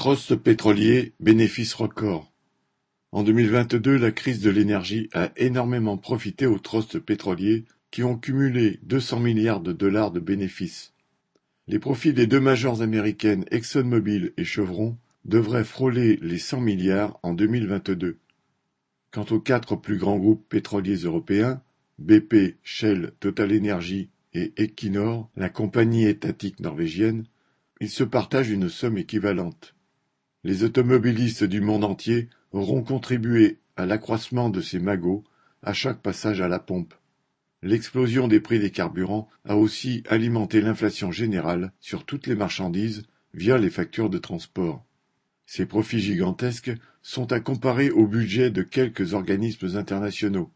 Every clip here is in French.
Trust pétrolier, bénéfices records. En 2022, la crise de l'énergie a énormément profité aux trusts pétroliers qui ont cumulé 200 milliards de dollars de bénéfices. Les profits des deux majors américaines ExxonMobil et Chevron devraient frôler les 100 milliards en 2022. Quant aux quatre plus grands groupes pétroliers européens, BP, Shell, Total Energy et Equinor, la compagnie étatique norvégienne, ils se partagent une somme équivalente. Les automobilistes du monde entier auront contribué à l'accroissement de ces magots à chaque passage à la pompe. L'explosion des prix des carburants a aussi alimenté l'inflation générale sur toutes les marchandises via les factures de transport. Ces profits gigantesques sont à comparer au budget de quelques organismes internationaux.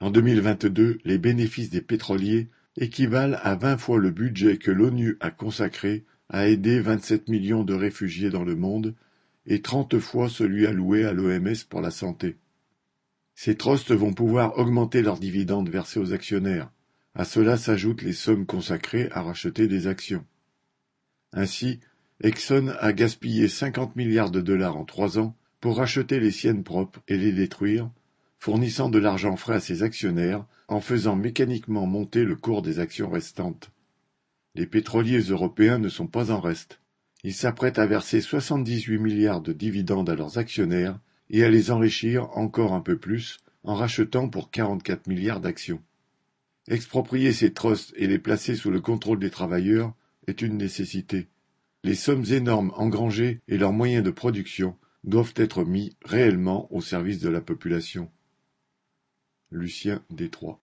En 2022, les bénéfices des pétroliers équivalent à vingt fois le budget que l'ONU a consacré à aider 27 millions de réfugiés dans le monde et trente fois celui alloué à l'OMS pour la santé. Ces trusts vont pouvoir augmenter leurs dividendes versés aux actionnaires. À cela s'ajoutent les sommes consacrées à racheter des actions. Ainsi, Exxon a gaspillé 50 milliards de dollars en trois ans pour racheter les siennes propres et les détruire, fournissant de l'argent frais à ses actionnaires en faisant mécaniquement monter le cours des actions restantes. Les pétroliers européens ne sont pas en reste. Ils s'apprêtent à verser soixante-dix-huit milliards de dividendes à leurs actionnaires et à les enrichir encore un peu plus en rachetant pour quarante-quatre milliards d'actions. Exproprier ces trusts et les placer sous le contrôle des travailleurs est une nécessité. Les sommes énormes engrangées et leurs moyens de production doivent être mis réellement au service de la population. Lucien Détroit